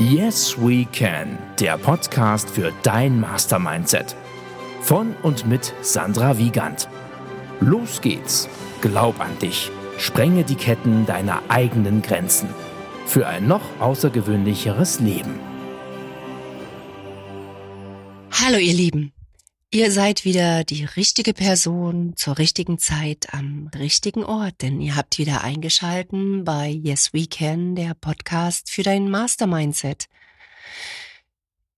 Yes We Can, der Podcast für dein Mastermindset. Von und mit Sandra Wiegand. Los geht's. Glaub an dich. Sprenge die Ketten deiner eigenen Grenzen. Für ein noch außergewöhnlicheres Leben. Hallo ihr Lieben. Ihr seid wieder die richtige Person zur richtigen Zeit am richtigen Ort, denn ihr habt wieder eingeschalten bei Yes We Can, der Podcast für dein Mastermindset.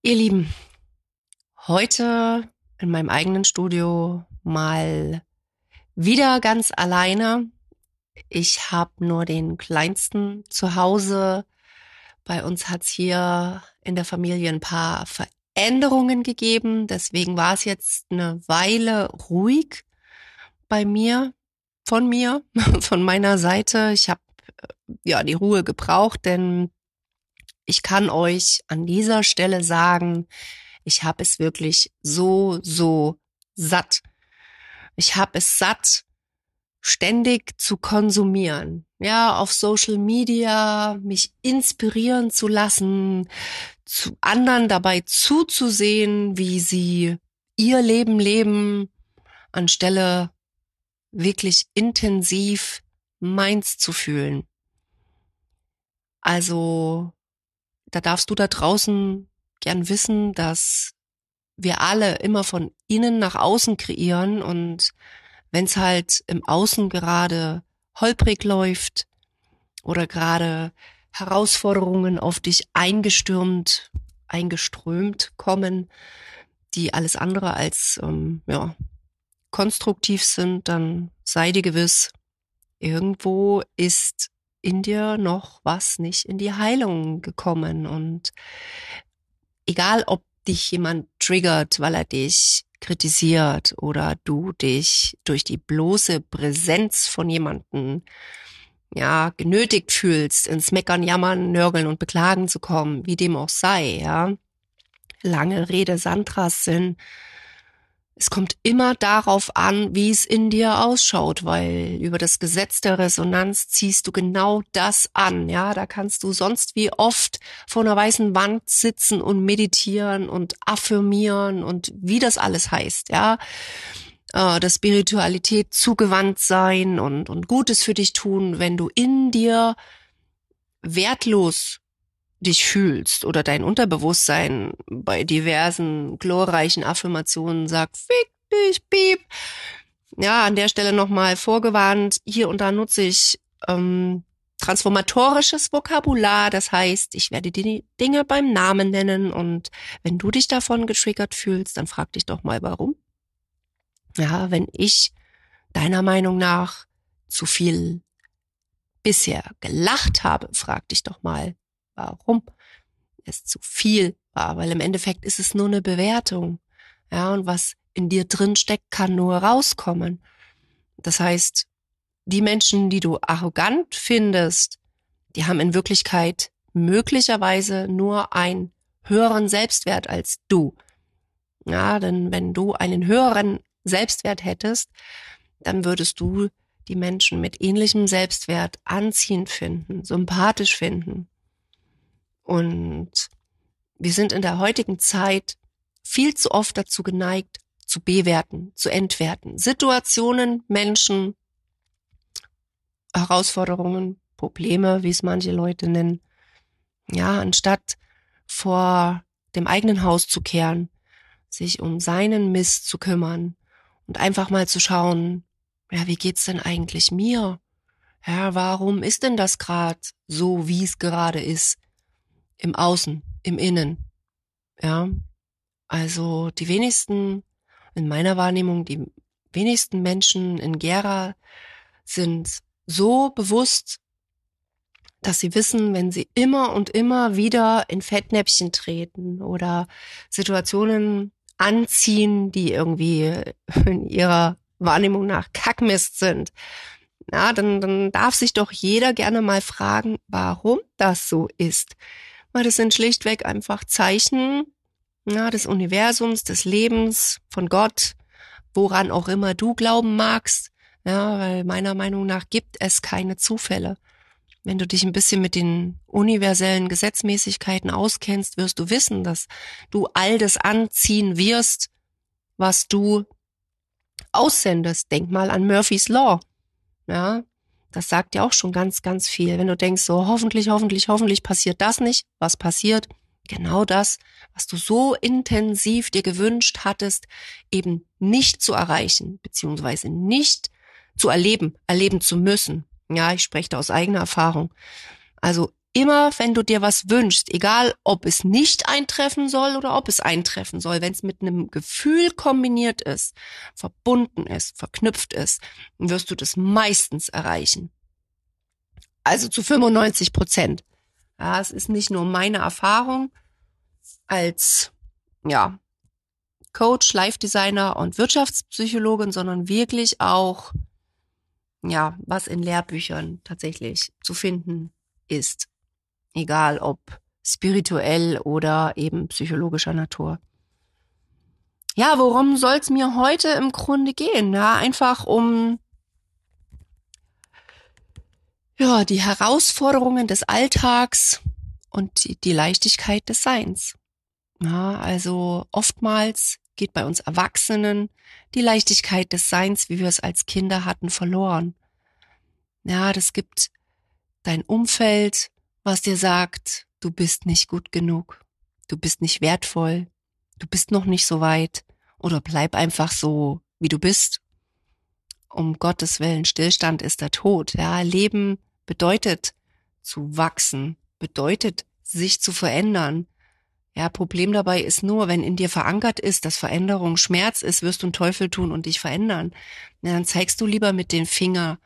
Ihr Lieben, heute in meinem eigenen Studio mal wieder ganz alleine. Ich habe nur den kleinsten zu Hause. Bei uns hat's hier in der Familie ein paar Änderungen gegeben. Deswegen war es jetzt eine Weile ruhig bei mir, von mir, von meiner Seite. Ich habe äh, ja die Ruhe gebraucht, denn ich kann euch an dieser Stelle sagen, ich habe es wirklich so, so satt. Ich habe es satt, ständig zu konsumieren. Ja, auf Social Media, mich inspirieren zu lassen, zu anderen dabei zuzusehen, wie sie ihr Leben leben, anstelle wirklich intensiv meins zu fühlen. Also, da darfst du da draußen gern wissen, dass wir alle immer von innen nach außen kreieren und wenn es halt im Außen gerade holprig läuft oder gerade Herausforderungen auf dich eingestürmt, eingeströmt kommen, die alles andere als ähm, ja, konstruktiv sind, dann sei dir gewiss, irgendwo ist in dir noch was nicht in die Heilung gekommen. Und egal, ob dich jemand triggert, weil er dich kritisiert oder du dich durch die bloße Präsenz von jemanden ja, genötigt fühlst, ins Meckern, Jammern, Nörgeln und Beklagen zu kommen, wie dem auch sei, ja. Lange Rede Sandras Sinn es kommt immer darauf an, wie es in dir ausschaut, weil über das Gesetz der Resonanz ziehst du genau das an. Ja, da kannst du sonst wie oft vor einer weißen Wand sitzen und meditieren und affirmieren und wie das alles heißt. Ja, äh, der Spiritualität zugewandt sein und, und Gutes für dich tun, wenn du in dir wertlos dich fühlst oder dein Unterbewusstsein bei diversen glorreichen Affirmationen sagt, fick dich, piep. Ja, an der Stelle nochmal vorgewarnt, hier und da nutze ich ähm, transformatorisches Vokabular, das heißt, ich werde die Dinge beim Namen nennen und wenn du dich davon getriggert fühlst, dann frag dich doch mal, warum. Ja, wenn ich deiner Meinung nach zu viel bisher gelacht habe, frag dich doch mal, warum es zu viel war, weil im Endeffekt ist es nur eine Bewertung. Ja, und was in dir drin steckt, kann nur rauskommen. Das heißt, die Menschen, die du arrogant findest, die haben in Wirklichkeit möglicherweise nur einen höheren Selbstwert als du. Ja, denn wenn du einen höheren Selbstwert hättest, dann würdest du die Menschen mit ähnlichem Selbstwert anziehend finden, sympathisch finden. Und wir sind in der heutigen Zeit viel zu oft dazu geneigt, zu bewerten, zu entwerten. Situationen, Menschen, Herausforderungen, Probleme, wie es manche Leute nennen. Ja, anstatt vor dem eigenen Haus zu kehren, sich um seinen Mist zu kümmern und einfach mal zu schauen, ja, wie geht's denn eigentlich mir? Ja, warum ist denn das gerade so, wie es gerade ist? Im Außen, im Innen. Ja, also die wenigsten, in meiner Wahrnehmung, die wenigsten Menschen in Gera sind so bewusst, dass sie wissen, wenn sie immer und immer wieder in Fettnäpfchen treten oder Situationen anziehen, die irgendwie in ihrer Wahrnehmung nach Kackmist sind, na, dann, dann darf sich doch jeder gerne mal fragen, warum das so ist weil das sind schlichtweg einfach Zeichen ja, des Universums, des Lebens, von Gott, woran auch immer du glauben magst. Ja, weil meiner Meinung nach gibt es keine Zufälle. wenn du dich ein bisschen mit den universellen Gesetzmäßigkeiten auskennst, wirst du wissen, dass du all das anziehen wirst, was du aussendest. Denk mal an Murphy's Law. Ja, das sagt ja auch schon ganz, ganz viel. Wenn du denkst, so hoffentlich, hoffentlich, hoffentlich passiert das nicht, was passiert? Genau das, was du so intensiv dir gewünscht hattest, eben nicht zu erreichen, beziehungsweise nicht zu erleben, erleben zu müssen. Ja, ich spreche da aus eigener Erfahrung. Also immer, wenn du dir was wünschst, egal ob es nicht eintreffen soll oder ob es eintreffen soll, wenn es mit einem Gefühl kombiniert ist, verbunden ist, verknüpft ist, wirst du das meistens erreichen. Also zu 95 Prozent. Ja, es ist nicht nur meine Erfahrung als, ja, Coach, Life Designer und Wirtschaftspsychologin, sondern wirklich auch, ja, was in Lehrbüchern tatsächlich zu finden ist egal ob spirituell oder eben psychologischer Natur. Ja, worum soll es mir heute im Grunde gehen? Ja, einfach um ja, die Herausforderungen des Alltags und die, die Leichtigkeit des Seins. Ja, also oftmals geht bei uns Erwachsenen die Leichtigkeit des Seins, wie wir es als Kinder hatten, verloren. Ja, das gibt dein Umfeld, was dir sagt, du bist nicht gut genug, du bist nicht wertvoll, du bist noch nicht so weit oder bleib einfach so, wie du bist. Um Gottes Willen, Stillstand ist der Tod. Ja, Leben bedeutet zu wachsen, bedeutet sich zu verändern. Ja, Problem dabei ist nur, wenn in dir verankert ist, dass Veränderung Schmerz ist, wirst du einen Teufel tun und dich verändern. Ja, dann zeigst du lieber mit den Finger,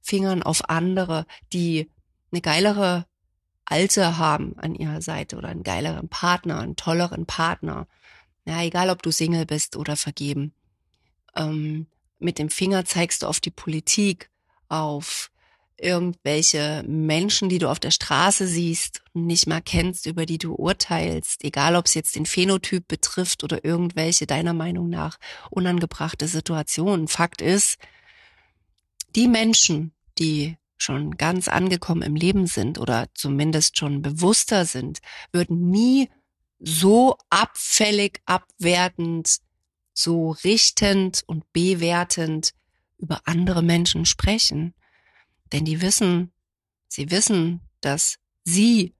Fingern auf andere, die eine geilere Alte haben an ihrer Seite oder einen geileren Partner, einen tolleren Partner. Ja, egal ob du Single bist oder vergeben. Ähm, mit dem Finger zeigst du auf die Politik, auf irgendwelche Menschen, die du auf der Straße siehst nicht mal kennst, über die du urteilst, egal ob es jetzt den Phänotyp betrifft oder irgendwelche deiner Meinung nach unangebrachte Situationen. Fakt ist, die Menschen, die schon ganz angekommen im Leben sind oder zumindest schon bewusster sind, würden nie so abfällig, abwertend, so richtend und bewertend über andere Menschen sprechen. Denn die wissen, sie wissen, dass sie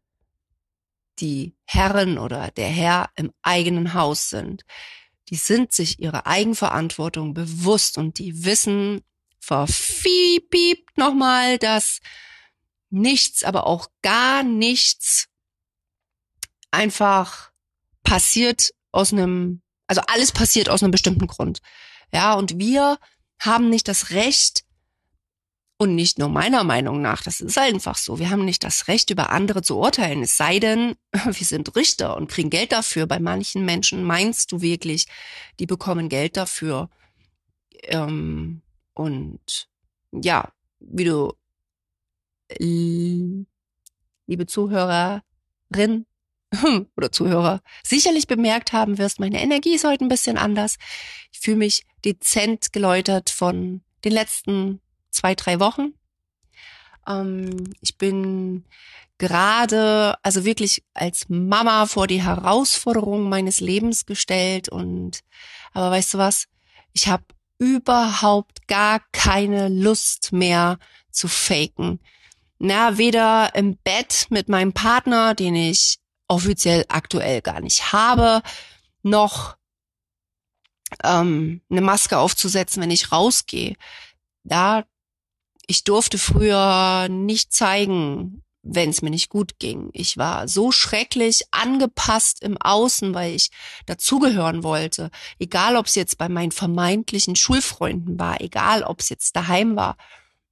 die Herren oder der Herr im eigenen Haus sind. Die sind sich ihrer Eigenverantwortung bewusst und die wissen, verfiebt nochmal, dass nichts, aber auch gar nichts einfach passiert aus einem, also alles passiert aus einem bestimmten Grund. Ja, und wir haben nicht das Recht, und nicht nur meiner Meinung nach, das ist einfach so. Wir haben nicht das Recht, über andere zu urteilen. Es sei denn, wir sind Richter und kriegen Geld dafür. Bei manchen Menschen meinst du wirklich, die bekommen Geld dafür. Ähm, und ja, wie du, liebe Zuhörerin oder Zuhörer, sicherlich bemerkt haben wirst, meine Energie ist heute ein bisschen anders. Ich fühle mich dezent geläutert von den letzten zwei, drei Wochen. Ähm, ich bin gerade, also wirklich als Mama vor die Herausforderung meines Lebens gestellt und, aber weißt du was? Ich habe überhaupt gar keine Lust mehr zu faken. Na, weder im Bett mit meinem Partner, den ich offiziell aktuell gar nicht habe, noch ähm, eine Maske aufzusetzen, wenn ich rausgehe. Da ich durfte früher nicht zeigen, wenn es mir nicht gut ging. Ich war so schrecklich angepasst im Außen, weil ich dazugehören wollte. Egal, ob es jetzt bei meinen vermeintlichen Schulfreunden war, egal, ob es jetzt daheim war,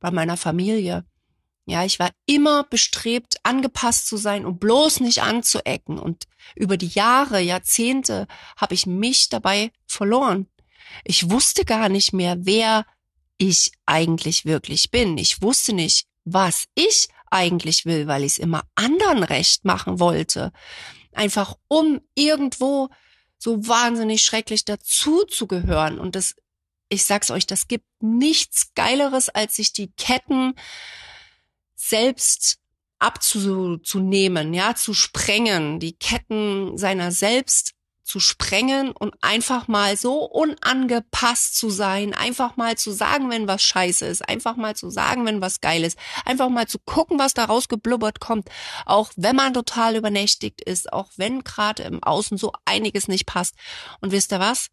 bei meiner Familie. Ja, ich war immer bestrebt, angepasst zu sein und bloß nicht anzuecken. Und über die Jahre, Jahrzehnte habe ich mich dabei verloren. Ich wusste gar nicht mehr, wer ich eigentlich wirklich bin. Ich wusste nicht, was ich eigentlich will, weil ich es immer anderen recht machen wollte. Einfach um irgendwo so wahnsinnig schrecklich dazu zu gehören. Und das, ich sag's euch, das gibt nichts Geileres, als sich die Ketten selbst abzunehmen, ja, zu sprengen, die Ketten seiner selbst zu sprengen und einfach mal so unangepasst zu sein, einfach mal zu sagen, wenn was scheiße ist, einfach mal zu sagen, wenn was geil ist, einfach mal zu gucken, was da rausgeblubbert kommt, auch wenn man total übernächtigt ist, auch wenn gerade im Außen so einiges nicht passt. Und wisst ihr was?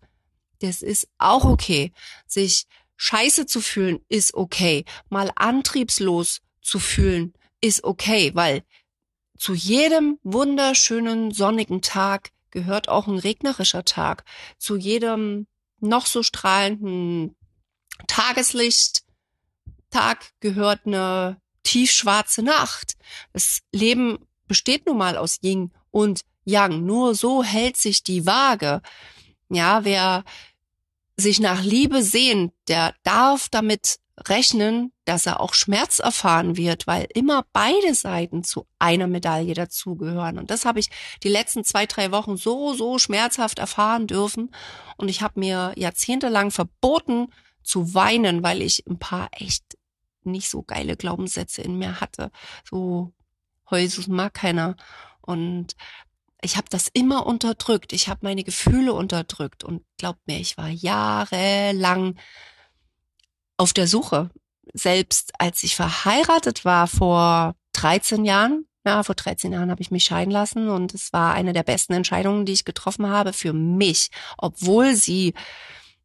Das ist auch okay. Sich scheiße zu fühlen ist okay. Mal antriebslos zu fühlen ist okay, weil zu jedem wunderschönen sonnigen Tag gehört auch ein regnerischer Tag. Zu jedem noch so strahlenden Tageslicht Tag gehört eine tiefschwarze Nacht. Das Leben besteht nun mal aus Yin und Yang. Nur so hält sich die Waage. Ja, wer sich nach Liebe sehnt, der darf damit rechnen, dass er auch Schmerz erfahren wird, weil immer beide Seiten zu einer Medaille dazugehören. Und das habe ich die letzten zwei, drei Wochen so, so schmerzhaft erfahren dürfen. Und ich habe mir jahrzehntelang verboten zu weinen, weil ich ein paar echt nicht so geile Glaubenssätze in mir hatte. So, Jesus mag keiner. Und ich habe das immer unterdrückt. Ich habe meine Gefühle unterdrückt. Und glaubt mir, ich war jahrelang auf der Suche. Selbst als ich verheiratet war vor 13 Jahren, ja, vor 13 Jahren habe ich mich scheiden lassen und es war eine der besten Entscheidungen, die ich getroffen habe für mich, obwohl sie,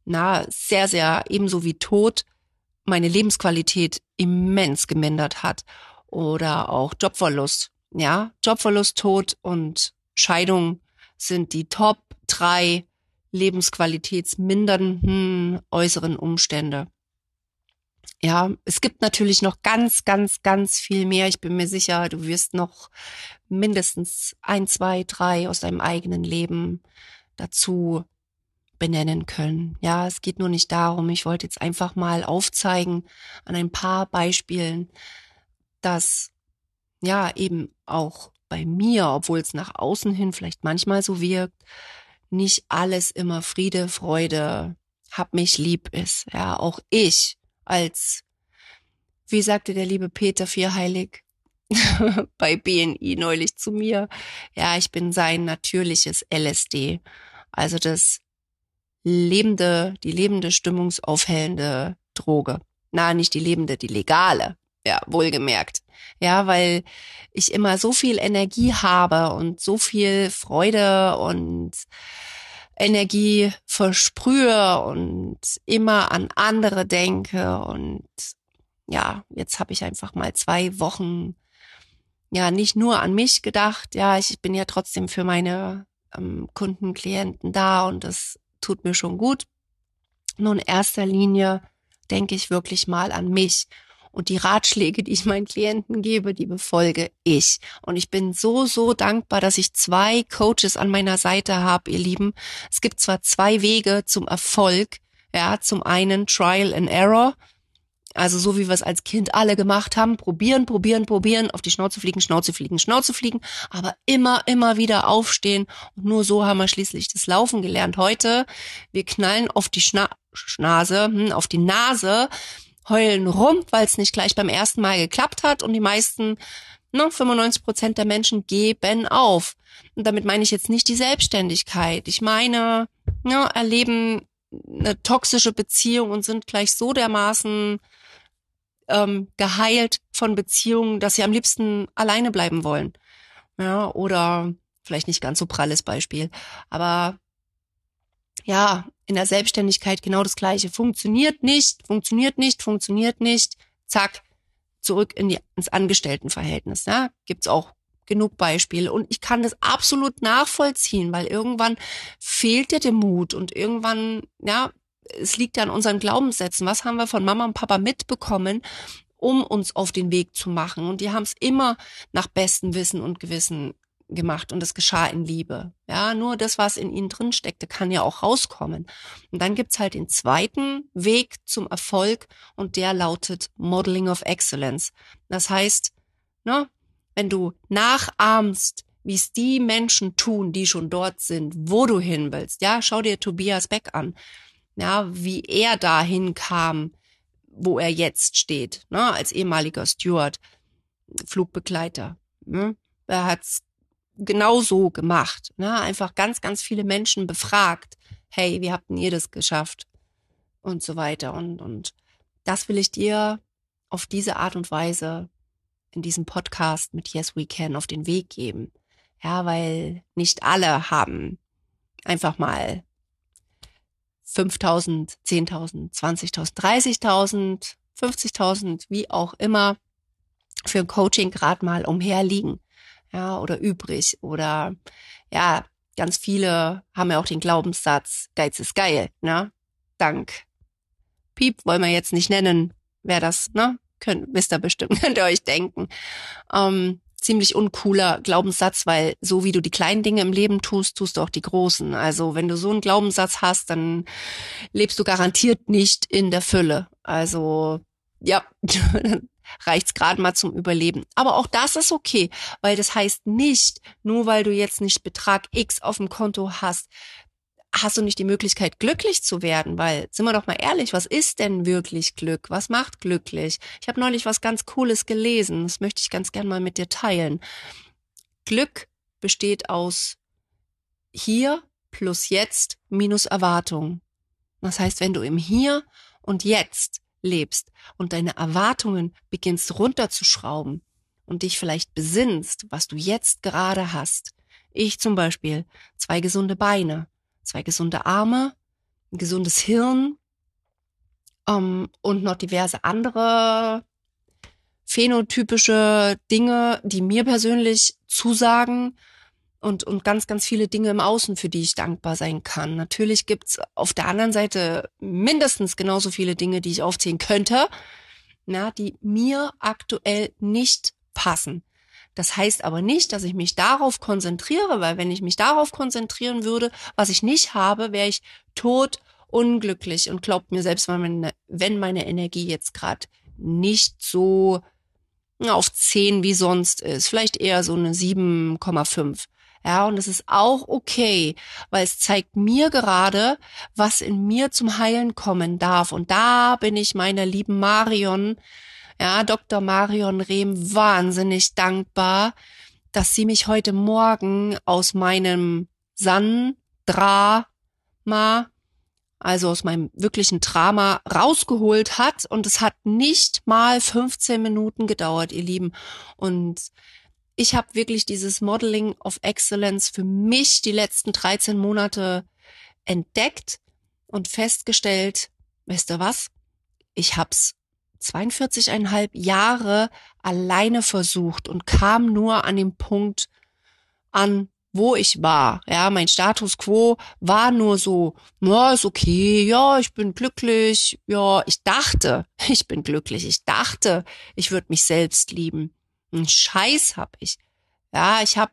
na, sehr, sehr ebenso wie Tod meine Lebensqualität immens gemindert hat oder auch Jobverlust. Ja, Jobverlust, Tod und Scheidung sind die Top drei lebensqualitätsmindernden äußeren Umstände ja, es gibt natürlich noch ganz, ganz, ganz viel mehr. Ich bin mir sicher, du wirst noch mindestens ein, zwei, drei aus deinem eigenen Leben dazu benennen können. Ja, es geht nur nicht darum. Ich wollte jetzt einfach mal aufzeigen an ein paar Beispielen, dass ja eben auch bei mir, obwohl es nach außen hin vielleicht manchmal so wirkt, nicht alles immer Friede, Freude, hab mich lieb ist. Ja, auch ich als, wie sagte der liebe Peter Vierheilig bei BNI neulich zu mir, ja, ich bin sein natürliches LSD, also das lebende, die lebende stimmungsaufhellende Droge. Na, nicht die lebende, die legale. Ja, wohlgemerkt. Ja, weil ich immer so viel Energie habe und so viel Freude und Energie versprühe und immer an andere denke. Und ja, jetzt habe ich einfach mal zwei Wochen ja nicht nur an mich gedacht. Ja, ich bin ja trotzdem für meine ähm, Kunden, Klienten da und das tut mir schon gut. Nur in erster Linie denke ich wirklich mal an mich und die Ratschläge, die ich meinen Klienten gebe, die befolge ich. Und ich bin so, so dankbar, dass ich zwei Coaches an meiner Seite habe, ihr Lieben. Es gibt zwar zwei Wege zum Erfolg. Ja, zum einen Trial and Error. Also so wie wir es als Kind alle gemacht haben, probieren, probieren, probieren, auf die Schnauze fliegen, Schnauze fliegen, Schnauze fliegen, aber immer, immer wieder aufstehen. Und nur so haben wir schließlich das Laufen gelernt. Heute, wir knallen auf die Schna Schnase, hm, auf die Nase heulen rum, weil es nicht gleich beim ersten Mal geklappt hat und die meisten, ne, 95 Prozent der Menschen geben auf. Und damit meine ich jetzt nicht die Selbstständigkeit. Ich meine, ne, erleben eine toxische Beziehung und sind gleich so dermaßen ähm, geheilt von Beziehungen, dass sie am liebsten alleine bleiben wollen. Ja, oder vielleicht nicht ganz so pralles Beispiel, aber ja, in der Selbstständigkeit genau das Gleiche. Funktioniert nicht, funktioniert nicht, funktioniert nicht. Zack, zurück in die, ins Angestelltenverhältnis. Ja? Gibt's auch genug Beispiele. Und ich kann das absolut nachvollziehen, weil irgendwann fehlt dir der Mut und irgendwann, ja, es liegt ja an unseren Glaubenssätzen. Was haben wir von Mama und Papa mitbekommen, um uns auf den Weg zu machen? Und die haben es immer nach bestem Wissen und Gewissen gemacht und es geschah in Liebe. Ja, nur das, was in ihnen drin steckte, kann ja auch rauskommen. Und dann gibt's halt den zweiten Weg zum Erfolg und der lautet Modeling of Excellence. Das heißt, ne, wenn du nachahmst, wie es die Menschen tun, die schon dort sind, wo du hin willst. Ja, schau dir Tobias Beck an. Ja, wie er dahin kam, wo er jetzt steht, ne, als ehemaliger Steward Flugbegleiter. Ne? Er hat's genau so gemacht. Ne? Einfach ganz, ganz viele Menschen befragt. Hey, wie habt denn ihr das geschafft? Und so weiter. Und, und das will ich dir auf diese Art und Weise in diesem Podcast mit Yes We Can auf den Weg geben. Ja, weil nicht alle haben einfach mal 5000, 10.000, 20.000, 30.000, 50.000, wie auch immer, für ein Coaching gerade mal umherliegen, ja, oder übrig oder ja, ganz viele haben ja auch den Glaubenssatz, Geiz ist geil, ne? Dank Piep wollen wir jetzt nicht nennen, wer das, ne? Könnt, wisst ihr bestimmt, könnt ihr euch denken. Ähm, ziemlich uncooler Glaubenssatz, weil so wie du die kleinen Dinge im Leben tust, tust du auch die großen. Also wenn du so einen Glaubenssatz hast, dann lebst du garantiert nicht in der Fülle. Also ja, reicht's gerade mal zum Überleben. Aber auch das ist okay, weil das heißt nicht, nur weil du jetzt nicht Betrag X auf dem Konto hast, hast du nicht die Möglichkeit, glücklich zu werden, weil, sind wir doch mal ehrlich, was ist denn wirklich Glück? Was macht glücklich? Ich habe neulich was ganz Cooles gelesen, das möchte ich ganz gern mal mit dir teilen. Glück besteht aus hier plus jetzt minus Erwartung. Das heißt, wenn du im Hier und Jetzt lebst und deine Erwartungen beginnst runterzuschrauben und dich vielleicht besinnst, was du jetzt gerade hast. Ich zum Beispiel, zwei gesunde Beine, zwei gesunde Arme, ein gesundes Hirn ähm, und noch diverse andere phänotypische Dinge, die mir persönlich zusagen und, und ganz, ganz viele Dinge im Außen, für die ich dankbar sein kann. Natürlich gibt's auf der anderen Seite mindestens genauso viele Dinge, die ich aufzählen könnte, na, die mir aktuell nicht passen. Das heißt aber nicht, dass ich mich darauf konzentriere, weil wenn ich mich darauf konzentrieren würde, was ich nicht habe, wäre ich tot unglücklich und glaubt mir selbst, wenn meine Energie jetzt gerade nicht so auf 10 wie sonst ist, vielleicht eher so eine 7,5. Ja, und es ist auch okay, weil es zeigt mir gerade, was in mir zum Heilen kommen darf. Und da bin ich meiner lieben Marion ja, Dr. Marion Rehm wahnsinnig dankbar, dass sie mich heute Morgen aus meinem San-Drama, also aus meinem wirklichen Drama rausgeholt hat und es hat nicht mal 15 Minuten gedauert, ihr Lieben. Und ich habe wirklich dieses Modeling of Excellence für mich die letzten 13 Monate entdeckt und festgestellt, weißt du was? Ich hab's 42,5 Jahre alleine versucht und kam nur an dem Punkt an, wo ich war. Ja, mein Status quo war nur so, ja, ist okay, ja, ich bin glücklich, ja, ich dachte, ich bin glücklich, ich dachte, ich würde mich selbst lieben. Ein Scheiß hab ich. Ja, ich hab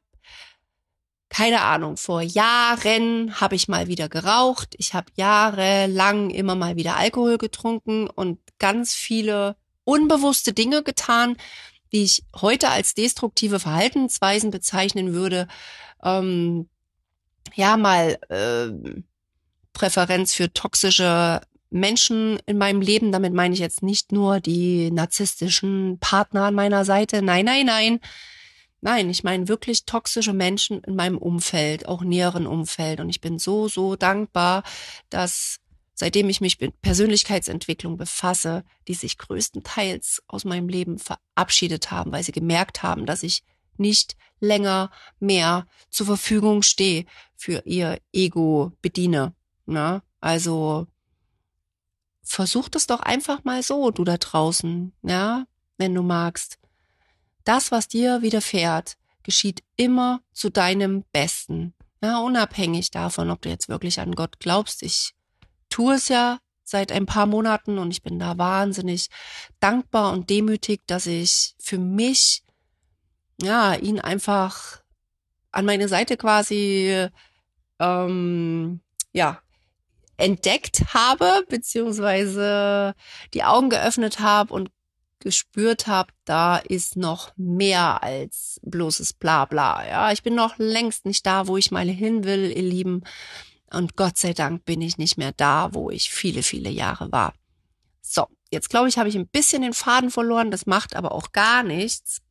keine Ahnung, vor Jahren habe ich mal wieder geraucht, ich habe jahrelang immer mal wieder Alkohol getrunken und ganz viele unbewusste Dinge getan, die ich heute als destruktive Verhaltensweisen bezeichnen würde. Ähm, ja, mal äh, Präferenz für toxische Menschen in meinem Leben. Damit meine ich jetzt nicht nur die narzisstischen Partner an meiner Seite. Nein, nein, nein. Nein, ich meine wirklich toxische Menschen in meinem Umfeld, auch näheren Umfeld. Und ich bin so, so dankbar, dass seitdem ich mich mit Persönlichkeitsentwicklung befasse, die sich größtenteils aus meinem Leben verabschiedet haben, weil sie gemerkt haben, dass ich nicht länger mehr zur Verfügung stehe für ihr Ego bediene. Na? Also versuch das doch einfach mal so, du da draußen, ja, wenn du magst. Das, was dir widerfährt, geschieht immer zu deinem Besten. Ja, unabhängig davon, ob du jetzt wirklich an Gott glaubst. Ich tue es ja seit ein paar Monaten und ich bin da wahnsinnig dankbar und demütig, dass ich für mich, ja, ihn einfach an meine Seite quasi, ähm, ja, entdeckt habe, beziehungsweise die Augen geöffnet habe und gespürt habe, da ist noch mehr als bloßes Blabla. Ja, ich bin noch längst nicht da, wo ich mal hin will, ihr Lieben. Und Gott sei Dank bin ich nicht mehr da, wo ich viele, viele Jahre war. So, jetzt glaube ich, habe ich ein bisschen den Faden verloren. Das macht aber auch gar nichts.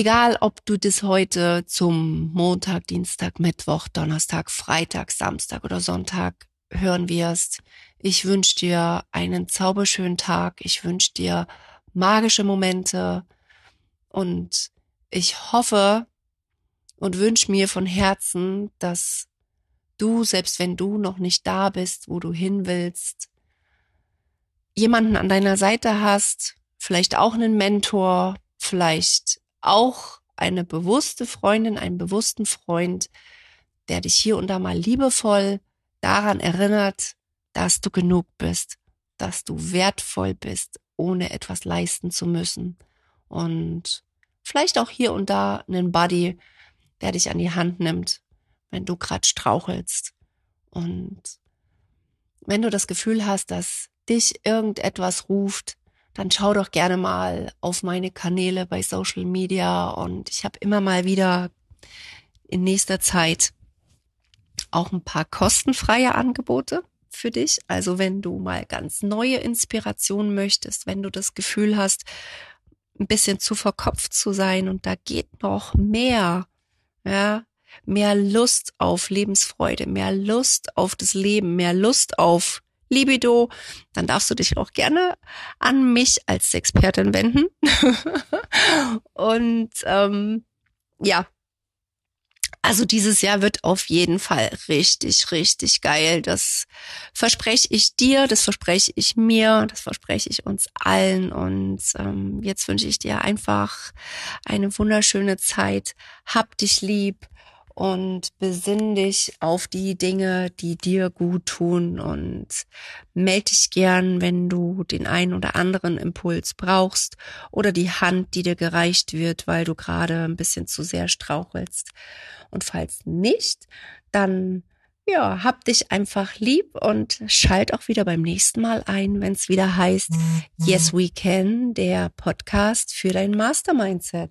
Egal, ob du das heute zum Montag, Dienstag, Mittwoch, Donnerstag, Freitag, Samstag oder Sonntag hören wirst, ich wünsche dir einen zauberschönen Tag. Ich wünsche dir magische Momente und ich hoffe und wünsche mir von Herzen, dass du, selbst wenn du noch nicht da bist, wo du hin willst, jemanden an deiner Seite hast, vielleicht auch einen Mentor, vielleicht auch eine bewusste Freundin, einen bewussten Freund, der dich hier und da mal liebevoll daran erinnert, dass du genug bist, dass du wertvoll bist, ohne etwas leisten zu müssen. Und vielleicht auch hier und da einen Buddy, der dich an die Hand nimmt, wenn du gerade strauchelst. Und wenn du das Gefühl hast, dass dich irgendetwas ruft, dann schau doch gerne mal auf meine Kanäle bei Social Media und ich habe immer mal wieder in nächster Zeit auch ein paar kostenfreie Angebote für dich. Also wenn du mal ganz neue Inspirationen möchtest, wenn du das Gefühl hast, ein bisschen zu verkopft zu sein und da geht noch mehr, ja, mehr Lust auf Lebensfreude, mehr Lust auf das Leben, mehr Lust auf Libido, dann darfst du dich auch gerne an mich als Expertin wenden. und ähm, ja, also dieses Jahr wird auf jeden Fall richtig, richtig geil. Das verspreche ich dir, das verspreche ich mir, das verspreche ich uns allen. Und ähm, jetzt wünsche ich dir einfach eine wunderschöne Zeit. Hab dich lieb und besinn dich auf die Dinge, die dir gut tun und melde dich gern, wenn du den einen oder anderen Impuls brauchst oder die Hand, die dir gereicht wird, weil du gerade ein bisschen zu sehr strauchelst. Und falls nicht, dann ja, hab dich einfach lieb und schalt auch wieder beim nächsten Mal ein, wenn es wieder heißt Yes We Can, der Podcast für dein Mastermindset.